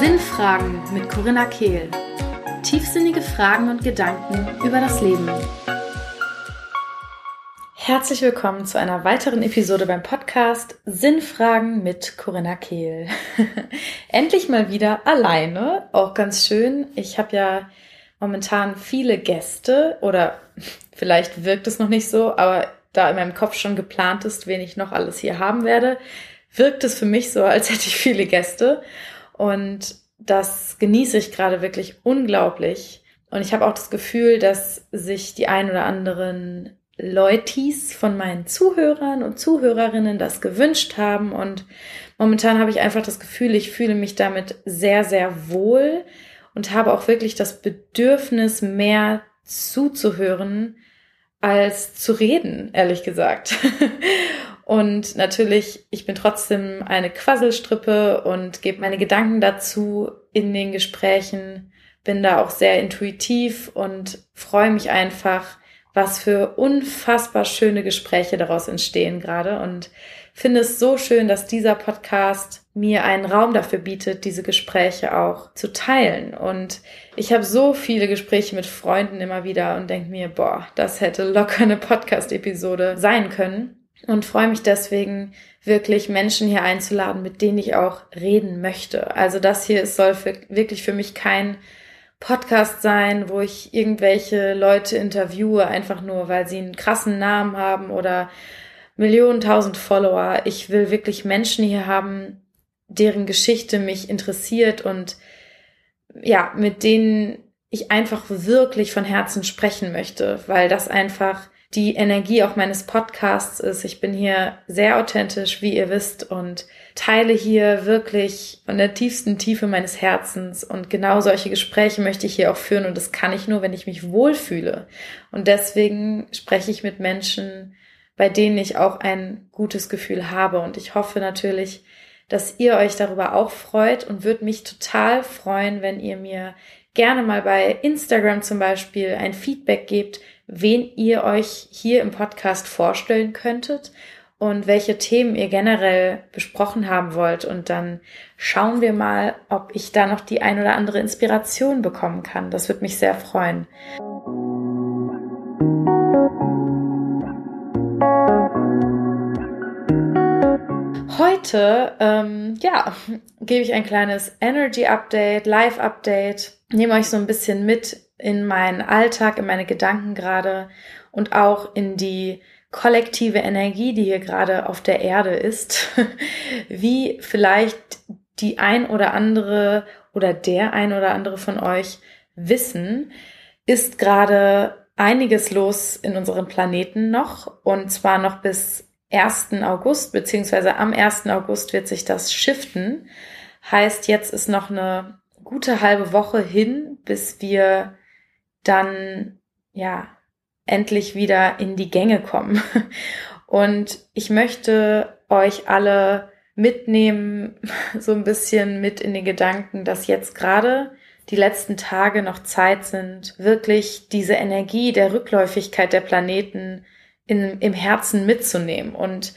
Sinnfragen mit Corinna Kehl. Tiefsinnige Fragen und Gedanken über das Leben. Herzlich willkommen zu einer weiteren Episode beim Podcast Sinnfragen mit Corinna Kehl. Endlich mal wieder alleine, auch ganz schön. Ich habe ja momentan viele Gäste oder vielleicht wirkt es noch nicht so, aber da in meinem Kopf schon geplant ist, wen ich noch alles hier haben werde, wirkt es für mich so, als hätte ich viele Gäste. Und das genieße ich gerade wirklich unglaublich. Und ich habe auch das Gefühl, dass sich die ein oder anderen Leutis von meinen Zuhörern und Zuhörerinnen das gewünscht haben. Und momentan habe ich einfach das Gefühl, ich fühle mich damit sehr, sehr wohl und habe auch wirklich das Bedürfnis, mehr zuzuhören als zu reden, ehrlich gesagt. und natürlich, ich bin trotzdem eine Quasselstrippe und gebe meine Gedanken dazu in den Gesprächen, bin da auch sehr intuitiv und freue mich einfach, was für unfassbar schöne Gespräche daraus entstehen gerade und finde es so schön, dass dieser Podcast mir einen Raum dafür bietet, diese Gespräche auch zu teilen. Und ich habe so viele Gespräche mit Freunden immer wieder und denke mir, boah, das hätte locker eine Podcast-Episode sein können. Und freue mich deswegen wirklich Menschen hier einzuladen, mit denen ich auch reden möchte. Also das hier soll für, wirklich für mich kein Podcast sein, wo ich irgendwelche Leute interviewe, einfach nur, weil sie einen krassen Namen haben oder Millionen, tausend Follower. Ich will wirklich Menschen hier haben, deren Geschichte mich interessiert und ja, mit denen ich einfach wirklich von Herzen sprechen möchte, weil das einfach die Energie auch meines Podcasts ist. Ich bin hier sehr authentisch, wie ihr wisst, und teile hier wirklich von der tiefsten Tiefe meines Herzens. Und genau solche Gespräche möchte ich hier auch führen. Und das kann ich nur, wenn ich mich wohlfühle. Und deswegen spreche ich mit Menschen, bei denen ich auch ein gutes Gefühl habe. Und ich hoffe natürlich, dass ihr euch darüber auch freut und würde mich total freuen, wenn ihr mir gerne mal bei Instagram zum Beispiel ein Feedback gebt, wen ihr euch hier im Podcast vorstellen könntet und welche Themen ihr generell besprochen haben wollt. Und dann schauen wir mal, ob ich da noch die ein oder andere Inspiration bekommen kann. Das würde mich sehr freuen. Heute, ähm, ja, gebe ich ein kleines Energy Update, Live Update, nehme euch so ein bisschen mit in meinen Alltag, in meine Gedanken gerade und auch in die kollektive Energie, die hier gerade auf der Erde ist, wie vielleicht die ein oder andere oder der ein oder andere von euch wissen, ist gerade einiges los in unserem Planeten noch. Und zwar noch bis 1. August, beziehungsweise am 1. August wird sich das shiften. Heißt, jetzt ist noch eine gute halbe Woche hin, bis wir dann, ja, endlich wieder in die Gänge kommen. Und ich möchte euch alle mitnehmen, so ein bisschen mit in den Gedanken, dass jetzt gerade die letzten Tage noch Zeit sind, wirklich diese Energie der Rückläufigkeit der Planeten in, im Herzen mitzunehmen. Und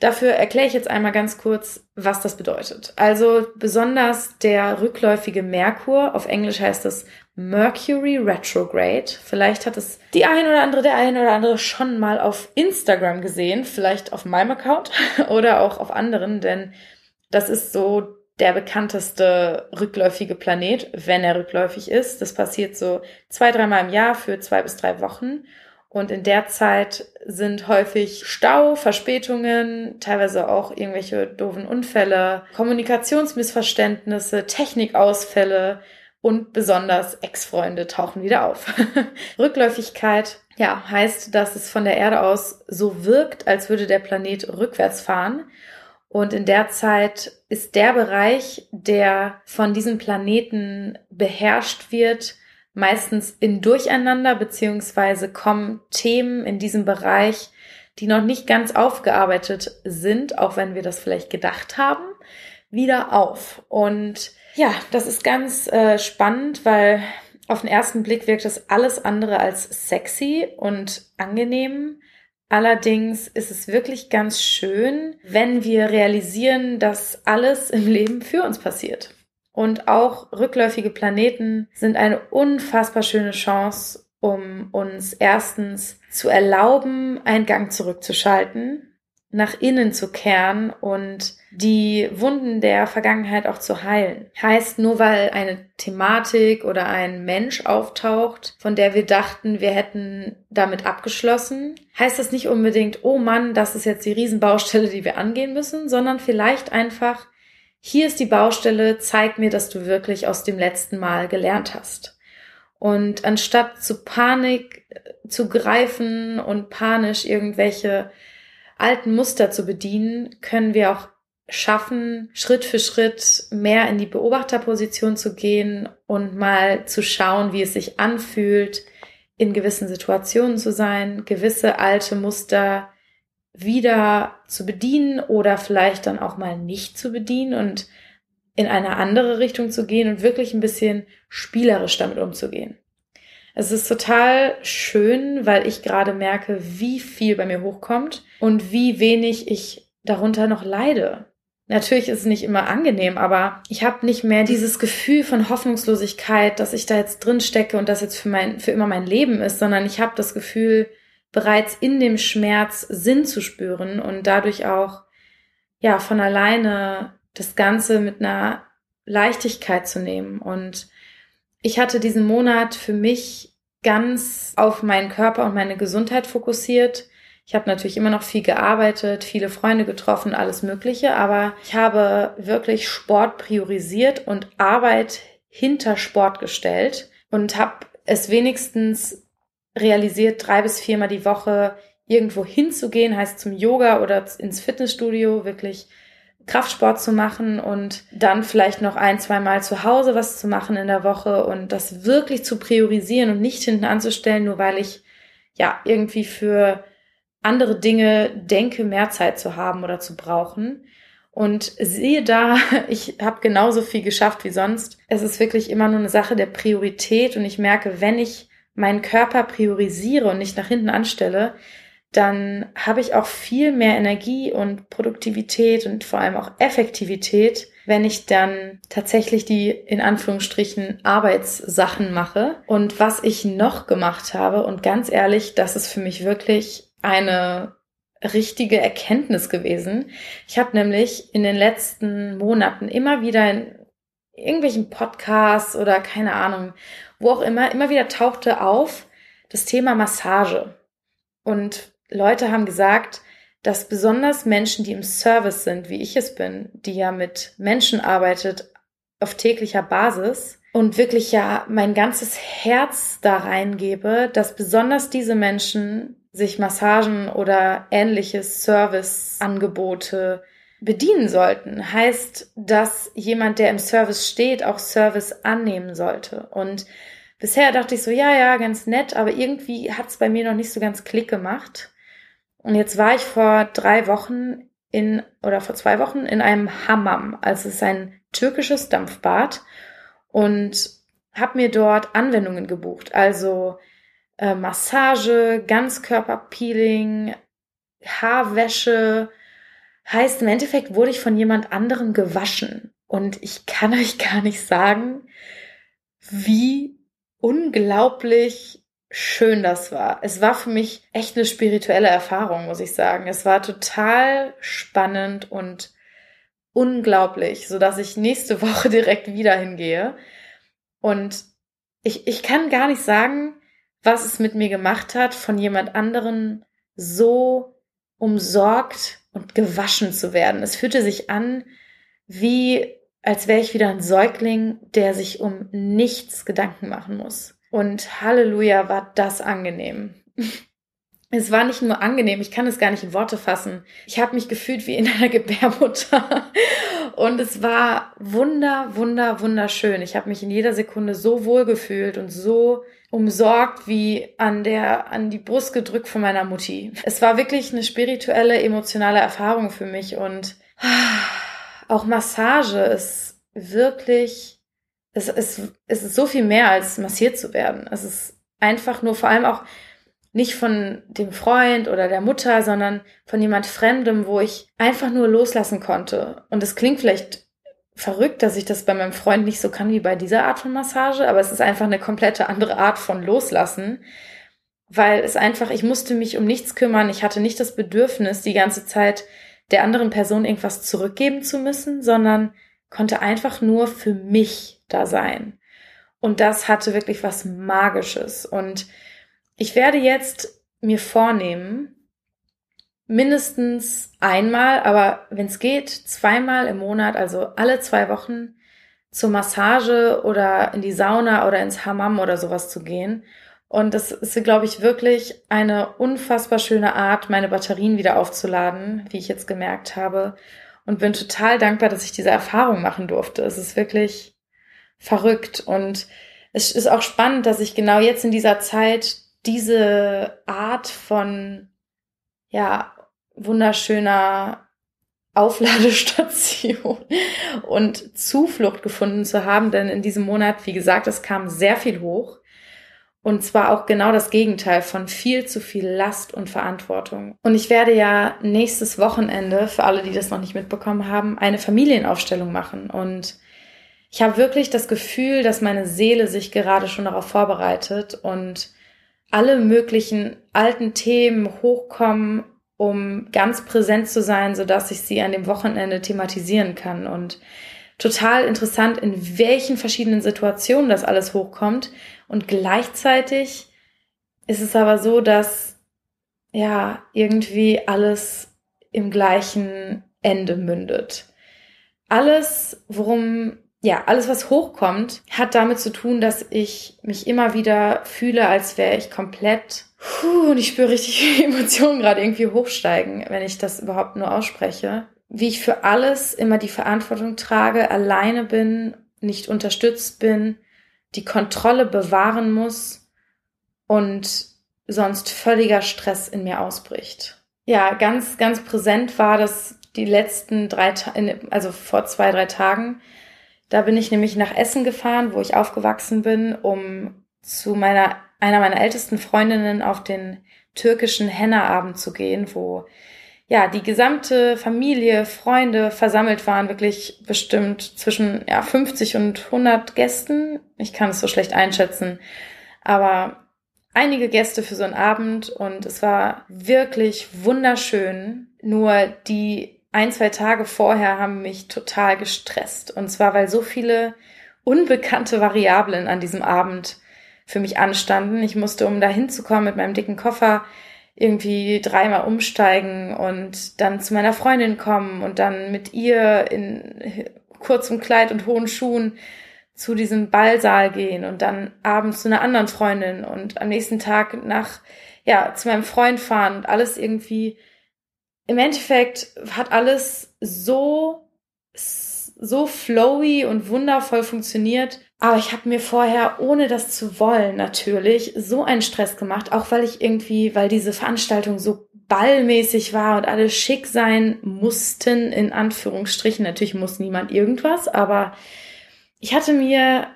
dafür erkläre ich jetzt einmal ganz kurz, was das bedeutet. Also besonders der rückläufige Merkur, auf Englisch heißt es Mercury Retrograde. Vielleicht hat es die ein oder andere, der ein oder andere schon mal auf Instagram gesehen, vielleicht auf meinem Account oder auch auf anderen, denn das ist so der bekannteste rückläufige Planet, wenn er rückläufig ist. Das passiert so zwei, dreimal im Jahr für zwei bis drei Wochen. Und in der Zeit sind häufig Stau, Verspätungen, teilweise auch irgendwelche doofen Unfälle, Kommunikationsmissverständnisse, Technikausfälle und besonders Ex-Freunde tauchen wieder auf. Rückläufigkeit, ja, heißt, dass es von der Erde aus so wirkt, als würde der Planet rückwärts fahren. Und in der Zeit ist der Bereich, der von diesem Planeten beherrscht wird, meistens in Durcheinander, beziehungsweise kommen Themen in diesem Bereich, die noch nicht ganz aufgearbeitet sind, auch wenn wir das vielleicht gedacht haben, wieder auf. Und ja, das ist ganz äh, spannend, weil auf den ersten Blick wirkt das alles andere als sexy und angenehm. Allerdings ist es wirklich ganz schön, wenn wir realisieren, dass alles im Leben für uns passiert. Und auch rückläufige Planeten sind eine unfassbar schöne Chance, um uns erstens zu erlauben, einen Gang zurückzuschalten, nach innen zu kehren und die Wunden der Vergangenheit auch zu heilen. Heißt, nur weil eine Thematik oder ein Mensch auftaucht, von der wir dachten, wir hätten damit abgeschlossen, heißt das nicht unbedingt, oh Mann, das ist jetzt die Riesenbaustelle, die wir angehen müssen, sondern vielleicht einfach, hier ist die Baustelle, zeig mir, dass du wirklich aus dem letzten Mal gelernt hast. Und anstatt zu Panik äh, zu greifen und panisch irgendwelche alten Muster zu bedienen, können wir auch schaffen, Schritt für Schritt mehr in die Beobachterposition zu gehen und mal zu schauen, wie es sich anfühlt, in gewissen Situationen zu sein, gewisse alte Muster wieder zu bedienen oder vielleicht dann auch mal nicht zu bedienen und in eine andere Richtung zu gehen und wirklich ein bisschen spielerisch damit umzugehen. Es ist total schön, weil ich gerade merke, wie viel bei mir hochkommt und wie wenig ich darunter noch leide. Natürlich ist es nicht immer angenehm, aber ich habe nicht mehr dieses Gefühl von Hoffnungslosigkeit, dass ich da jetzt drin stecke und das jetzt für mein für immer mein Leben ist, sondern ich habe das Gefühl, bereits in dem Schmerz Sinn zu spüren und dadurch auch ja von alleine das Ganze mit einer Leichtigkeit zu nehmen und ich hatte diesen Monat für mich ganz auf meinen Körper und meine Gesundheit fokussiert. Ich habe natürlich immer noch viel gearbeitet, viele Freunde getroffen, alles Mögliche, aber ich habe wirklich Sport priorisiert und Arbeit hinter Sport gestellt und habe es wenigstens realisiert, drei bis viermal die Woche irgendwo hinzugehen, heißt zum Yoga oder ins Fitnessstudio, wirklich Kraftsport zu machen und dann vielleicht noch ein, zwei Mal zu Hause was zu machen in der Woche und das wirklich zu priorisieren und nicht hinten anzustellen, nur weil ich ja irgendwie für andere Dinge denke, mehr Zeit zu haben oder zu brauchen. Und siehe da, ich habe genauso viel geschafft wie sonst. Es ist wirklich immer nur eine Sache der Priorität und ich merke, wenn ich meinen Körper priorisiere und nicht nach hinten anstelle, dann habe ich auch viel mehr Energie und Produktivität und vor allem auch Effektivität, wenn ich dann tatsächlich die in Anführungsstrichen Arbeitssachen mache. Und was ich noch gemacht habe, und ganz ehrlich, das ist für mich wirklich eine richtige Erkenntnis gewesen. Ich habe nämlich in den letzten Monaten immer wieder irgendwelchen Podcasts oder keine Ahnung, wo auch immer, immer wieder tauchte auf das Thema Massage. Und Leute haben gesagt, dass besonders Menschen, die im Service sind, wie ich es bin, die ja mit Menschen arbeitet auf täglicher Basis und wirklich ja mein ganzes Herz da reingebe, dass besonders diese Menschen sich Massagen oder ähnliche Serviceangebote bedienen sollten. Heißt, dass jemand, der im Service steht, auch Service annehmen sollte. Und bisher dachte ich so, ja, ja, ganz nett, aber irgendwie hat es bei mir noch nicht so ganz Klick gemacht. Und jetzt war ich vor drei Wochen in, oder vor zwei Wochen in einem Hammam. Also es ist ein türkisches Dampfbad und habe mir dort Anwendungen gebucht. Also äh, Massage, Ganzkörperpeeling, Haarwäsche. Heißt, im Endeffekt wurde ich von jemand anderem gewaschen. Und ich kann euch gar nicht sagen, wie unglaublich schön das war. Es war für mich echt eine spirituelle Erfahrung, muss ich sagen. Es war total spannend und unglaublich, so dass ich nächste Woche direkt wieder hingehe. Und ich, ich kann gar nicht sagen, was es mit mir gemacht hat, von jemand anderen so umsorgt und gewaschen zu werden. Es fühlte sich an, wie als wäre ich wieder ein Säugling, der sich um nichts Gedanken machen muss. Und Halleluja, war das angenehm. Es war nicht nur angenehm, ich kann es gar nicht in Worte fassen. Ich habe mich gefühlt wie in einer Gebärmutter. Und es war wunder, wunder, wunderschön. Ich habe mich in jeder Sekunde so wohl gefühlt und so umsorgt wie an der an die Brust gedrückt von meiner Mutti. Es war wirklich eine spirituelle, emotionale Erfahrung für mich und auch Massage ist wirklich es, es, es ist so viel mehr als massiert zu werden. Es ist einfach nur vor allem auch nicht von dem Freund oder der Mutter, sondern von jemand Fremdem, wo ich einfach nur loslassen konnte. Und es klingt vielleicht verrückt, dass ich das bei meinem Freund nicht so kann wie bei dieser Art von Massage, aber es ist einfach eine komplette andere Art von Loslassen, weil es einfach, ich musste mich um nichts kümmern, ich hatte nicht das Bedürfnis, die ganze Zeit der anderen Person irgendwas zurückgeben zu müssen, sondern konnte einfach nur für mich da sein. Und das hatte wirklich was Magisches. Und ich werde jetzt mir vornehmen, mindestens einmal, aber wenn es geht, zweimal im Monat, also alle zwei Wochen zur Massage oder in die Sauna oder ins Hammam oder sowas zu gehen. Und das ist, glaube ich, wirklich eine unfassbar schöne Art, meine Batterien wieder aufzuladen, wie ich jetzt gemerkt habe. Und bin total dankbar, dass ich diese Erfahrung machen durfte. Es ist wirklich verrückt. Und es ist auch spannend, dass ich genau jetzt in dieser Zeit diese Art von, ja, wunderschöner Aufladestation und Zuflucht gefunden zu haben, denn in diesem Monat, wie gesagt, es kam sehr viel hoch. Und zwar auch genau das Gegenteil von viel zu viel Last und Verantwortung. Und ich werde ja nächstes Wochenende, für alle, die das noch nicht mitbekommen haben, eine Familienaufstellung machen. Und ich habe wirklich das Gefühl, dass meine Seele sich gerade schon darauf vorbereitet und alle möglichen alten Themen hochkommen, um ganz präsent zu sein, so dass ich sie an dem Wochenende thematisieren kann und total interessant, in welchen verschiedenen Situationen das alles hochkommt und gleichzeitig ist es aber so, dass ja irgendwie alles im gleichen Ende mündet. Alles, worum ja, alles, was hochkommt, hat damit zu tun, dass ich mich immer wieder fühle, als wäre ich komplett, puh, und ich spüre richtig Emotionen gerade irgendwie hochsteigen, wenn ich das überhaupt nur ausspreche. Wie ich für alles immer die Verantwortung trage, alleine bin, nicht unterstützt bin, die Kontrolle bewahren muss und sonst völliger Stress in mir ausbricht. Ja, ganz, ganz präsent war das die letzten drei, also vor zwei, drei Tagen, da bin ich nämlich nach Essen gefahren, wo ich aufgewachsen bin, um zu meiner, einer meiner ältesten Freundinnen auf den türkischen Henna-Abend zu gehen, wo ja, die gesamte Familie, Freunde versammelt waren, wirklich bestimmt zwischen ja, 50 und 100 Gästen. Ich kann es so schlecht einschätzen, aber einige Gäste für so einen Abend und es war wirklich wunderschön. Nur die ein, zwei Tage vorher haben mich total gestresst. Und zwar, weil so viele unbekannte Variablen an diesem Abend für mich anstanden. Ich musste, um da hinzukommen mit meinem dicken Koffer, irgendwie dreimal umsteigen und dann zu meiner Freundin kommen und dann mit ihr in kurzem Kleid und hohen Schuhen zu diesem Ballsaal gehen und dann abends zu einer anderen Freundin und am nächsten Tag nach, ja, zu meinem Freund fahren und alles irgendwie im Endeffekt hat alles so, so flowy und wundervoll funktioniert. Aber ich habe mir vorher, ohne das zu wollen, natürlich so einen Stress gemacht, auch weil ich irgendwie, weil diese Veranstaltung so ballmäßig war und alle schick sein mussten, in Anführungsstrichen. Natürlich muss niemand irgendwas, aber ich hatte mir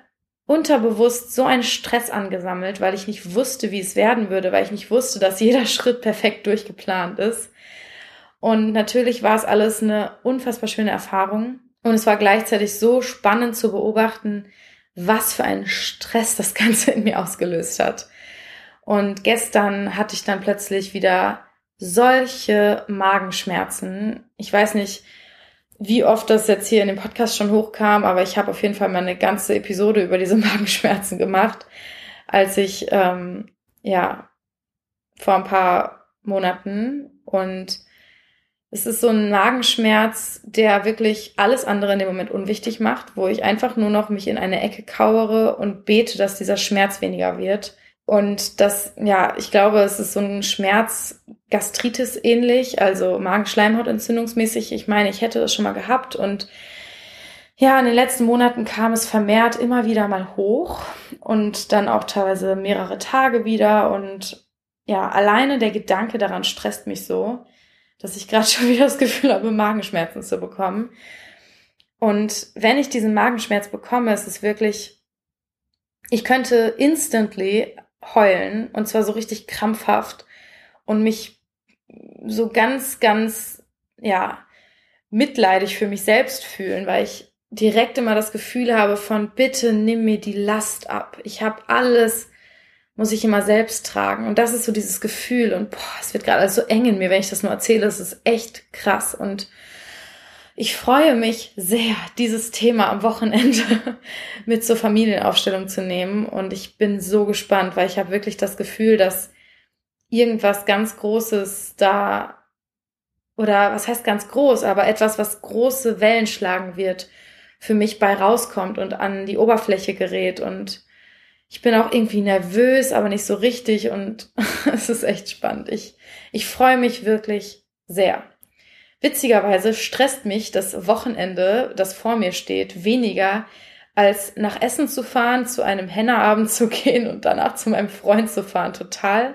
unterbewusst so einen Stress angesammelt, weil ich nicht wusste, wie es werden würde, weil ich nicht wusste, dass jeder Schritt perfekt durchgeplant ist. Und natürlich war es alles eine unfassbar schöne Erfahrung. Und es war gleichzeitig so spannend zu beobachten, was für einen Stress das Ganze in mir ausgelöst hat. Und gestern hatte ich dann plötzlich wieder solche Magenschmerzen. Ich weiß nicht, wie oft das jetzt hier in dem Podcast schon hochkam, aber ich habe auf jeden Fall mal eine ganze Episode über diese Magenschmerzen gemacht, als ich ähm, ja vor ein paar Monaten und es ist so ein Magenschmerz, der wirklich alles andere in dem Moment unwichtig macht, wo ich einfach nur noch mich in eine Ecke kauere und bete, dass dieser Schmerz weniger wird. Und das, ja, ich glaube, es ist so ein Schmerz Gastritis ähnlich, also Magenschleimhautentzündungsmäßig. Ich meine, ich hätte das schon mal gehabt und ja, in den letzten Monaten kam es vermehrt immer wieder mal hoch und dann auch teilweise mehrere Tage wieder und ja, alleine der Gedanke daran stresst mich so dass ich gerade schon wieder das Gefühl habe, Magenschmerzen zu bekommen. Und wenn ich diesen Magenschmerz bekomme, ist es wirklich, ich könnte instantly heulen und zwar so richtig krampfhaft und mich so ganz, ganz, ja, mitleidig für mich selbst fühlen, weil ich direkt immer das Gefühl habe von bitte nimm mir die Last ab. Ich habe alles, muss ich immer selbst tragen. Und das ist so dieses Gefühl und boah, es wird gerade so eng in mir, wenn ich das nur erzähle. Das ist echt krass und ich freue mich sehr, dieses Thema am Wochenende mit zur Familienaufstellung zu nehmen. Und ich bin so gespannt, weil ich habe wirklich das Gefühl, dass irgendwas ganz Großes da, oder was heißt ganz groß, aber etwas, was große Wellen schlagen wird, für mich bei rauskommt und an die Oberfläche gerät. Und ich bin auch irgendwie nervös, aber nicht so richtig. Und es ist echt spannend. Ich, ich freue mich wirklich sehr. Witzigerweise stresst mich das Wochenende, das vor mir steht, weniger als nach Essen zu fahren, zu einem Hennerabend zu gehen und danach zu meinem Freund zu fahren. Total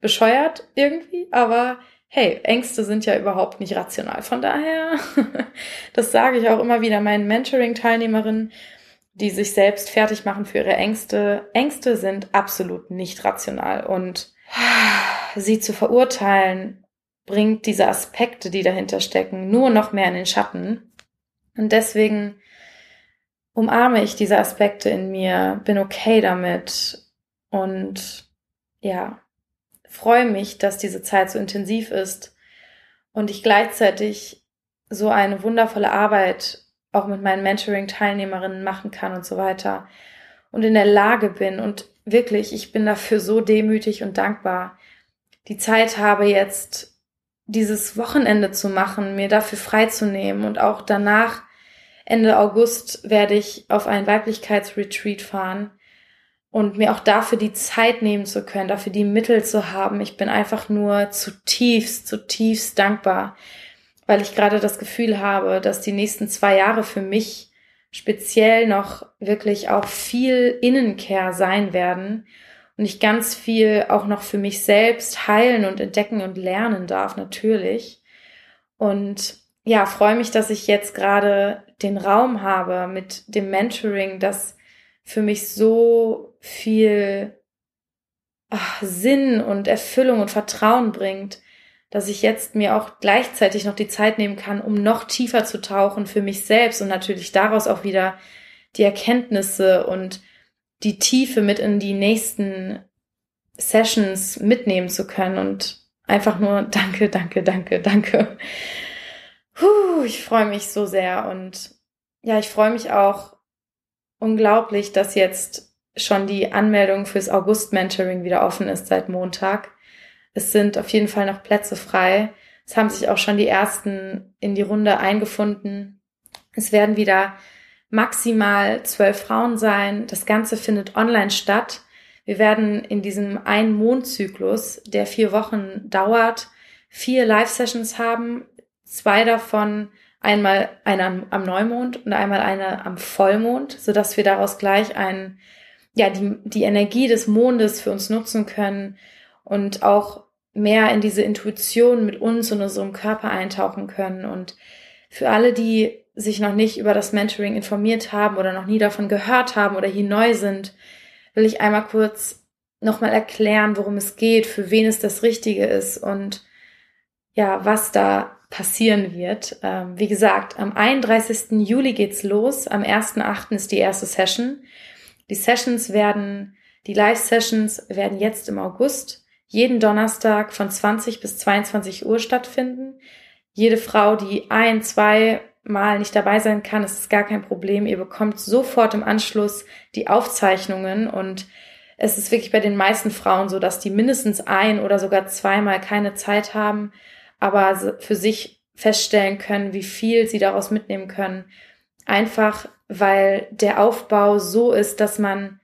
bescheuert irgendwie, aber hey, Ängste sind ja überhaupt nicht rational. Von daher, das sage ich auch immer wieder meinen Mentoring-Teilnehmerinnen, die sich selbst fertig machen für ihre Ängste. Ängste sind absolut nicht rational und sie zu verurteilen bringt diese Aspekte, die dahinter stecken, nur noch mehr in den Schatten. Und deswegen umarme ich diese Aspekte in mir, bin okay damit und ja, freue mich, dass diese Zeit so intensiv ist und ich gleichzeitig so eine wundervolle Arbeit auch mit meinen Mentoring-Teilnehmerinnen machen kann und so weiter und in der Lage bin und wirklich, ich bin dafür so demütig und dankbar, die Zeit habe jetzt dieses Wochenende zu machen, mir dafür freizunehmen und auch danach Ende August werde ich auf ein Weiblichkeitsretreat fahren und mir auch dafür die Zeit nehmen zu können, dafür die Mittel zu haben. Ich bin einfach nur zutiefst, zutiefst dankbar, weil ich gerade das Gefühl habe, dass die nächsten zwei Jahre für mich speziell noch wirklich auch viel Innenkehr sein werden und ich ganz viel auch noch für mich selbst heilen und entdecken und lernen darf, natürlich. Und ja, freue mich, dass ich jetzt gerade den Raum habe mit dem Mentoring, das für mich so viel ach, Sinn und Erfüllung und Vertrauen bringt, dass ich jetzt mir auch gleichzeitig noch die Zeit nehmen kann, um noch tiefer zu tauchen für mich selbst und natürlich daraus auch wieder die Erkenntnisse und die Tiefe mit in die nächsten Sessions mitnehmen zu können und einfach nur danke, danke, danke, danke. Puh, ich freue mich so sehr und ja, ich freue mich auch unglaublich, dass jetzt schon die Anmeldung fürs August-Mentoring wieder offen ist seit Montag. Es sind auf jeden Fall noch Plätze frei. Es haben sich auch schon die ersten in die Runde eingefunden. Es werden wieder maximal zwölf Frauen sein. Das Ganze findet online statt. Wir werden in diesem einen Mondzyklus, der vier Wochen dauert, vier Live-Sessions haben. Zwei davon einmal eine am Neumond und einmal eine am Vollmond, so dass wir daraus gleich ein, ja, die, die Energie des Mondes für uns nutzen können und auch mehr in diese Intuition mit uns und unserem Körper eintauchen können. Und für alle, die sich noch nicht über das Mentoring informiert haben oder noch nie davon gehört haben oder hier neu sind, will ich einmal kurz nochmal erklären, worum es geht, für wen es das Richtige ist und ja, was da passieren wird. Ähm, wie gesagt, am 31. Juli geht's los, am 1.8. ist die erste Session. Die Sessions werden, die Live-Sessions werden jetzt im August jeden Donnerstag von 20 bis 22 Uhr stattfinden. Jede Frau, die ein, zwei mal nicht dabei sein kann, ist gar kein Problem. Ihr bekommt sofort im Anschluss die Aufzeichnungen und es ist wirklich bei den meisten Frauen so, dass die mindestens ein oder sogar zweimal keine Zeit haben, aber für sich feststellen können, wie viel sie daraus mitnehmen können. Einfach weil der Aufbau so ist, dass man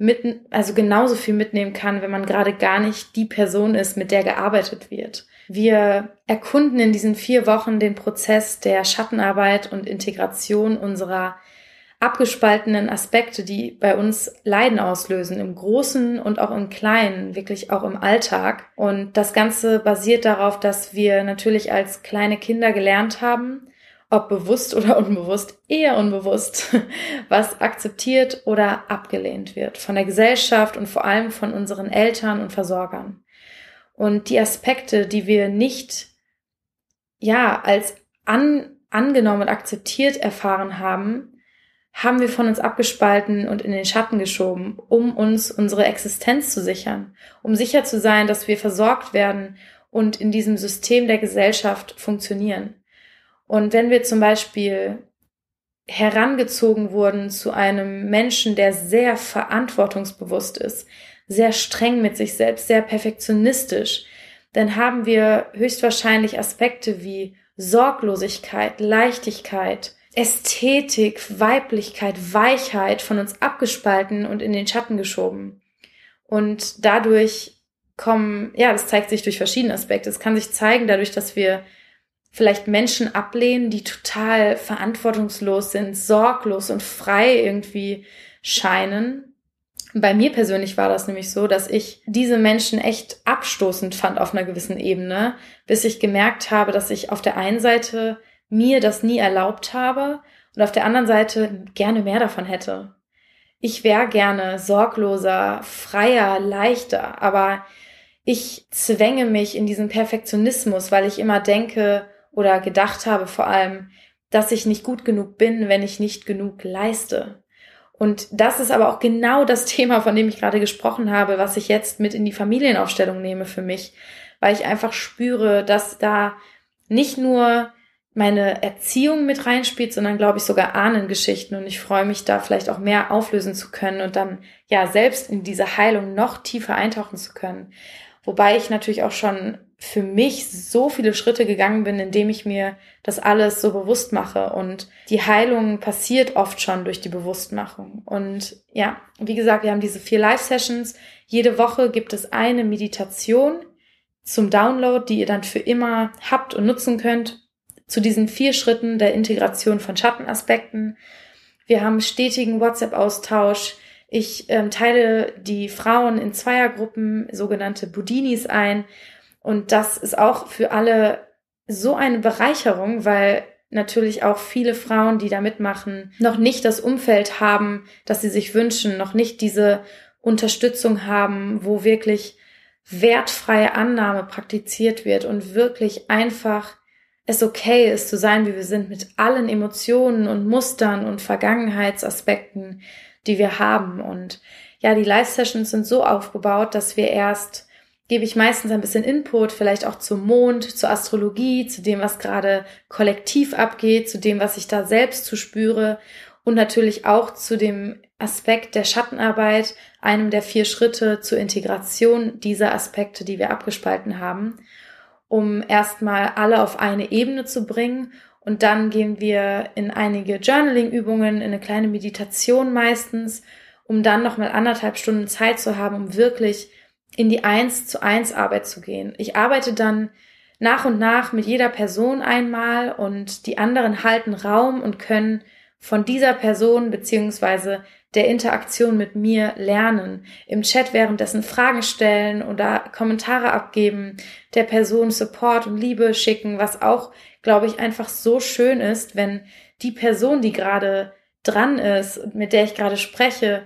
mitten, also genauso viel mitnehmen kann, wenn man gerade gar nicht die Person ist, mit der gearbeitet wird. Wir erkunden in diesen vier Wochen den Prozess der Schattenarbeit und Integration unserer abgespaltenen Aspekte, die bei uns Leiden auslösen, im Großen und auch im Kleinen, wirklich auch im Alltag. Und das Ganze basiert darauf, dass wir natürlich als kleine Kinder gelernt haben ob bewusst oder unbewusst, eher unbewusst, was akzeptiert oder abgelehnt wird von der Gesellschaft und vor allem von unseren Eltern und Versorgern. Und die Aspekte, die wir nicht, ja, als an, angenommen und akzeptiert erfahren haben, haben wir von uns abgespalten und in den Schatten geschoben, um uns unsere Existenz zu sichern, um sicher zu sein, dass wir versorgt werden und in diesem System der Gesellschaft funktionieren. Und wenn wir zum Beispiel herangezogen wurden zu einem Menschen, der sehr verantwortungsbewusst ist, sehr streng mit sich selbst, sehr perfektionistisch, dann haben wir höchstwahrscheinlich Aspekte wie Sorglosigkeit, Leichtigkeit, Ästhetik, Weiblichkeit, Weichheit von uns abgespalten und in den Schatten geschoben. Und dadurch kommen, ja, das zeigt sich durch verschiedene Aspekte. Es kann sich zeigen dadurch, dass wir vielleicht Menschen ablehnen, die total verantwortungslos sind, sorglos und frei irgendwie scheinen. Bei mir persönlich war das nämlich so, dass ich diese Menschen echt abstoßend fand auf einer gewissen Ebene, bis ich gemerkt habe, dass ich auf der einen Seite mir das nie erlaubt habe und auf der anderen Seite gerne mehr davon hätte. Ich wäre gerne sorgloser, freier, leichter, aber ich zwänge mich in diesen Perfektionismus, weil ich immer denke, oder gedacht habe vor allem, dass ich nicht gut genug bin, wenn ich nicht genug leiste. Und das ist aber auch genau das Thema, von dem ich gerade gesprochen habe, was ich jetzt mit in die Familienaufstellung nehme für mich, weil ich einfach spüre, dass da nicht nur meine Erziehung mit reinspielt, sondern glaube ich sogar Ahnengeschichten und ich freue mich da vielleicht auch mehr auflösen zu können und dann ja selbst in diese Heilung noch tiefer eintauchen zu können. Wobei ich natürlich auch schon für mich so viele Schritte gegangen bin, indem ich mir das alles so bewusst mache. Und die Heilung passiert oft schon durch die Bewusstmachung. Und ja, wie gesagt, wir haben diese vier Live-Sessions. Jede Woche gibt es eine Meditation zum Download, die ihr dann für immer habt und nutzen könnt zu diesen vier Schritten der Integration von Schattenaspekten. Wir haben stetigen WhatsApp-Austausch. Ich ähm, teile die Frauen in Zweiergruppen, sogenannte Budinis ein. Und das ist auch für alle so eine Bereicherung, weil natürlich auch viele Frauen, die da mitmachen, noch nicht das Umfeld haben, das sie sich wünschen, noch nicht diese Unterstützung haben, wo wirklich wertfreie Annahme praktiziert wird und wirklich einfach es okay ist zu sein, wie wir sind, mit allen Emotionen und Mustern und Vergangenheitsaspekten, die wir haben. Und ja, die Live-Sessions sind so aufgebaut, dass wir erst gebe ich meistens ein bisschen Input, vielleicht auch zum Mond, zur Astrologie, zu dem, was gerade kollektiv abgeht, zu dem, was ich da selbst zu spüre und natürlich auch zu dem Aspekt der Schattenarbeit, einem der vier Schritte zur Integration dieser Aspekte, die wir abgespalten haben, um erstmal alle auf eine Ebene zu bringen. Und dann gehen wir in einige Journaling-Übungen, in eine kleine Meditation meistens, um dann nochmal anderthalb Stunden Zeit zu haben, um wirklich in die Eins zu eins Arbeit zu gehen. Ich arbeite dann nach und nach mit jeder Person einmal und die anderen halten Raum und können von dieser Person beziehungsweise der Interaktion mit mir lernen, im Chat währenddessen Fragen stellen oder Kommentare abgeben, der Person Support und Liebe schicken, was auch glaube ich, einfach so schön ist, wenn die Person, die gerade dran ist, mit der ich gerade spreche,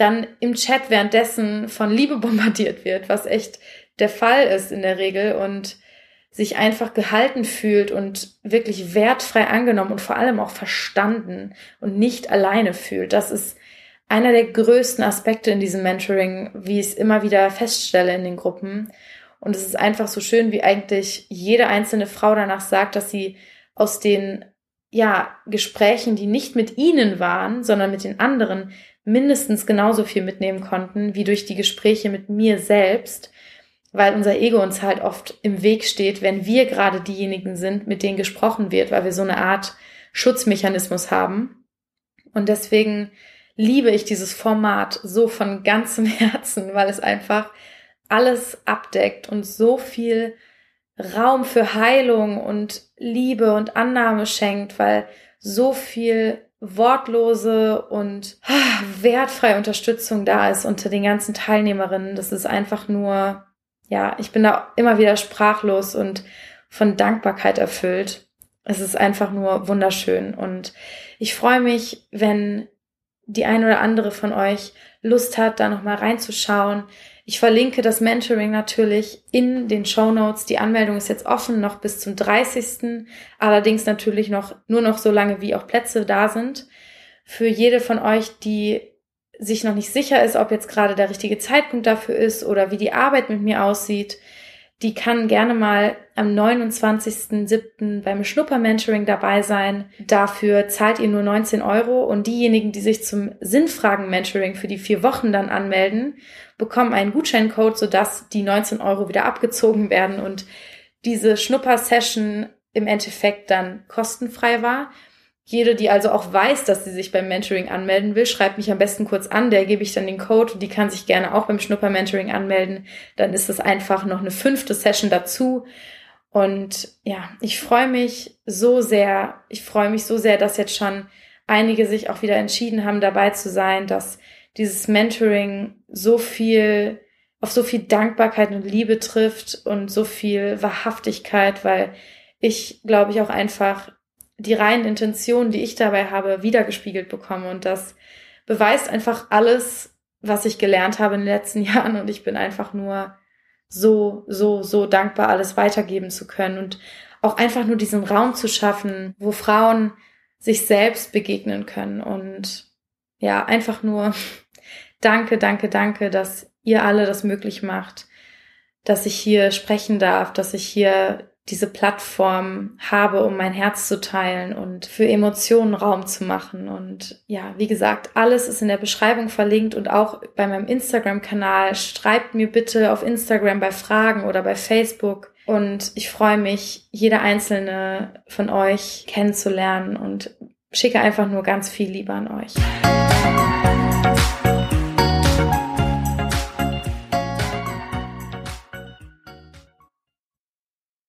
dann im Chat währenddessen von Liebe bombardiert wird, was echt der Fall ist in der Regel und sich einfach gehalten fühlt und wirklich wertfrei angenommen und vor allem auch verstanden und nicht alleine fühlt. Das ist einer der größten Aspekte in diesem Mentoring, wie ich es immer wieder feststelle in den Gruppen. Und es ist einfach so schön, wie eigentlich jede einzelne Frau danach sagt, dass sie aus den ja, Gesprächen, die nicht mit ihnen waren, sondern mit den anderen, mindestens genauso viel mitnehmen konnten, wie durch die Gespräche mit mir selbst, weil unser Ego uns halt oft im Weg steht, wenn wir gerade diejenigen sind, mit denen gesprochen wird, weil wir so eine Art Schutzmechanismus haben. Und deswegen liebe ich dieses Format so von ganzem Herzen, weil es einfach alles abdeckt und so viel Raum für Heilung und Liebe und Annahme schenkt, weil so viel wortlose und ah, wertfreie Unterstützung da ist unter den ganzen Teilnehmerinnen. Das ist einfach nur, ja, ich bin da immer wieder sprachlos und von Dankbarkeit erfüllt. es ist einfach nur wunderschön. Und ich freue mich, wenn die ein oder andere von euch Lust hat, da nochmal reinzuschauen. Ich verlinke das Mentoring natürlich in den Show Notes. Die Anmeldung ist jetzt offen, noch bis zum 30. Allerdings natürlich noch, nur noch so lange, wie auch Plätze da sind. Für jede von euch, die sich noch nicht sicher ist, ob jetzt gerade der richtige Zeitpunkt dafür ist oder wie die Arbeit mit mir aussieht, die kann gerne mal am 29.07. beim Schnupper-Mentoring dabei sein. Dafür zahlt ihr nur 19 Euro und diejenigen, die sich zum Sinnfragen-Mentoring für die vier Wochen dann anmelden, bekommen einen Gutscheincode, sodass die 19 Euro wieder abgezogen werden und diese Schnupper-Session im Endeffekt dann kostenfrei war. Jede, die also auch weiß, dass sie sich beim Mentoring anmelden will, schreibt mich am besten kurz an, der gebe ich dann den Code und die kann sich gerne auch beim Schnupper-Mentoring anmelden. Dann ist es einfach noch eine fünfte Session dazu. Und ja, ich freue mich so sehr, ich freue mich so sehr, dass jetzt schon einige sich auch wieder entschieden haben, dabei zu sein, dass dieses Mentoring so viel, auf so viel Dankbarkeit und Liebe trifft und so viel Wahrhaftigkeit, weil ich glaube ich auch einfach die reinen Intentionen, die ich dabei habe, wiedergespiegelt bekomme. Und das beweist einfach alles, was ich gelernt habe in den letzten Jahren. Und ich bin einfach nur so, so, so dankbar, alles weitergeben zu können und auch einfach nur diesen Raum zu schaffen, wo Frauen sich selbst begegnen können. Und ja, einfach nur danke, danke, danke, dass ihr alle das möglich macht, dass ich hier sprechen darf, dass ich hier diese Plattform habe, um mein Herz zu teilen und für Emotionen Raum zu machen. Und ja, wie gesagt, alles ist in der Beschreibung verlinkt und auch bei meinem Instagram-Kanal. Schreibt mir bitte auf Instagram bei Fragen oder bei Facebook. Und ich freue mich, jede einzelne von euch kennenzulernen und schicke einfach nur ganz viel Liebe an euch.